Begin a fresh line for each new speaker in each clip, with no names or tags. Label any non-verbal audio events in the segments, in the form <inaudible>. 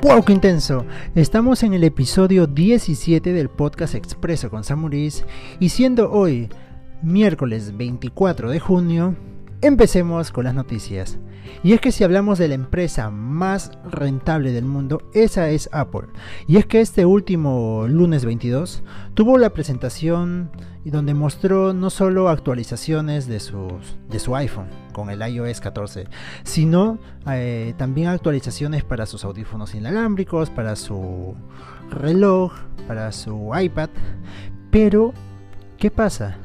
¡Wow, qué intenso! Estamos en el episodio 17 del podcast Expreso con Samuris y siendo hoy miércoles 24 de junio, empecemos con las noticias. Y es que si hablamos de la empresa más rentable del mundo, esa es Apple. Y es que este último lunes 22 tuvo la presentación donde mostró no solo actualizaciones de, su iPhone con el iOS 14, sino eh, también actualizaciones para sus audífonos inalámbricos, para su reloj, para su iPad. Pero, ¿qué pasa?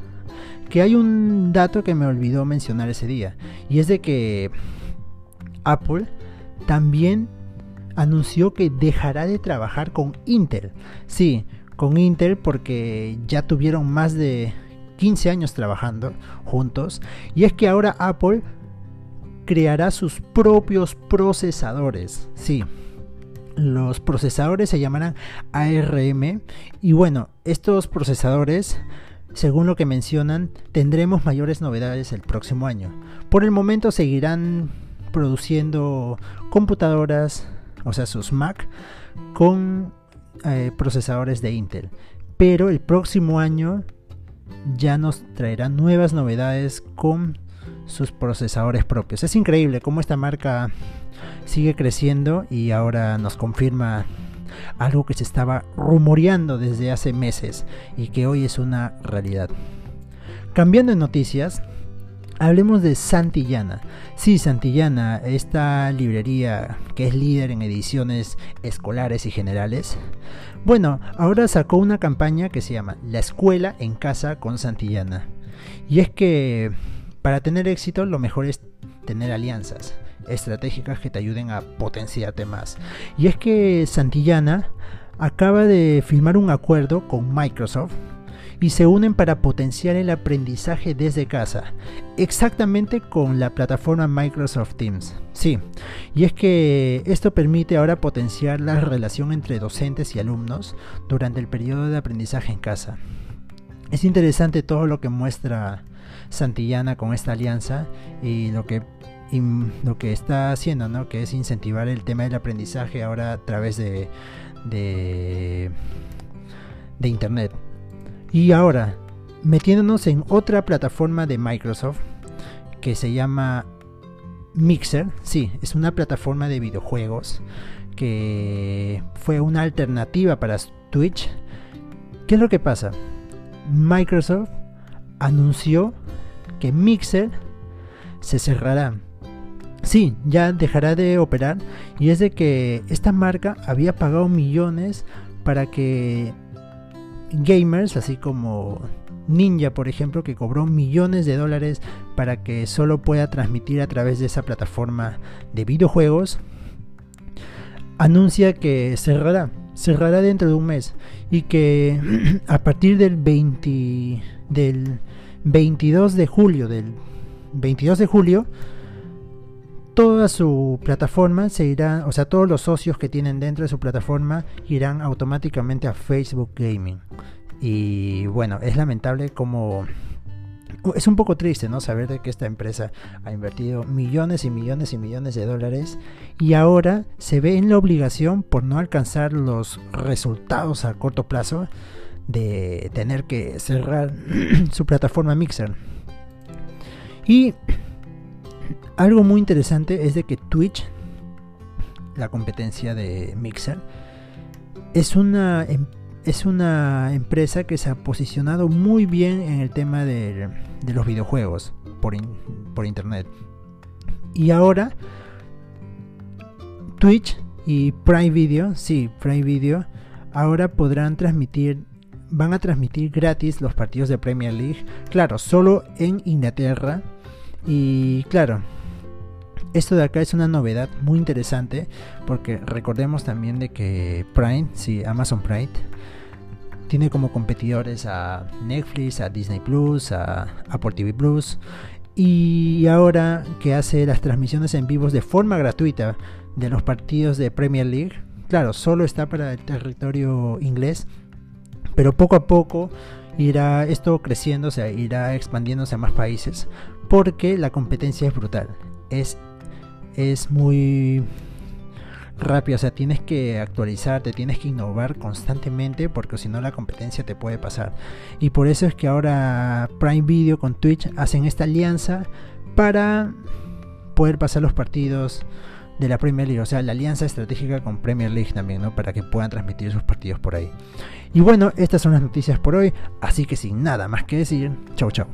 Que hay un dato que me olvidó mencionar ese día, y es de que Apple también anunció que dejará de trabajar con Intel. Sí, con Intel porque ya tuvieron más de 15 años trabajando juntos. Y es que ahora Apple creará sus propios procesadores. Sí, los procesadores se llamarán ARM. Y bueno, estos procesadores según lo que mencionan, tendremos mayores novedades el próximo año. Por el momento seguirán produciendo computadoras, o sea, sus Mac, con eh, procesadores de Intel. Pero el próximo año ya nos traerá nuevas novedades con sus procesadores propios. Es increíble cómo esta marca sigue creciendo y ahora nos confirma algo que se estaba rumoreando desde hace meses y que hoy es una realidad. Cambiando de noticias, Hablemos de Santillana. Sí, Santillana, esta librería que es líder en ediciones escolares y generales. Bueno, ahora sacó una campaña que se llama La escuela en casa con Santillana. Y es que para tener éxito lo mejor es tener alianzas estratégicas que te ayuden a potenciarte más. Y es que Santillana acaba de firmar un acuerdo con Microsoft y se unen para potenciar el aprendizaje desde casa, exactamente con la plataforma Microsoft Teams. Sí, y es que esto permite ahora potenciar la relación entre docentes y alumnos durante el periodo de aprendizaje en casa. Es interesante todo lo que muestra Santillana con esta alianza y lo que lo que está haciendo, ¿no? que es incentivar el tema del aprendizaje ahora a través de, de, de Internet. Y ahora, metiéndonos en otra plataforma de Microsoft que se llama Mixer, sí, es una plataforma de videojuegos que fue una alternativa para Twitch. ¿Qué es lo que pasa? Microsoft anunció que Mixer se cerrará. Sí, ya dejará de operar. Y es de que esta marca había pagado millones para que gamers, así como Ninja, por ejemplo, que cobró millones de dólares para que solo pueda transmitir a través de esa plataforma de videojuegos, anuncia que cerrará, cerrará dentro de un mes. Y que <clears throat> a partir del 20 del 22 de julio del 22 de julio toda su plataforma se irá, o sea, todos los socios que tienen dentro de su plataforma irán automáticamente a Facebook Gaming. Y bueno, es lamentable como es un poco triste, ¿no? Saber de que esta empresa ha invertido millones y millones y millones de dólares y ahora se ve en la obligación por no alcanzar los resultados a corto plazo de tener que cerrar <clears throat> su plataforma Mixer. Y algo muy interesante es de que Twitch, la competencia de Mixer, es una, em, es una empresa que se ha posicionado muy bien en el tema de, los videojuegos por, por internet. Y ahora Twitch y Prime Video, sí, Prime Video, ahora podrán transmitir, van a transmitir gratis los partidos de Premier League, claro, solo en Inglaterra. Y claro, esto de acá es una novedad muy interesante porque recordemos también de que Prime, sí, Amazon Prime, tiene como competidores a Netflix, a Disney Plus, a Apple TV Plus y ahora que hace las transmisiones en vivos de forma gratuita de los partidos de Premier League, claro, solo está para el territorio inglés, pero poco a poco irá esto creciendo, o sea, irá expandiéndose a más países porque la competencia es brutal. Es es muy rápido, o sea, tienes que actualizarte, tienes que innovar constantemente porque si no la competencia te puede pasar. Y por eso es que ahora Prime Video con Twitch hacen esta alianza para poder pasar los partidos de la Premier League, o sea, la alianza estratégica con Premier League también, ¿no? Para que puedan transmitir sus partidos por ahí. Y bueno, estas son las noticias por hoy, así que sin nada más que decir, chau chau.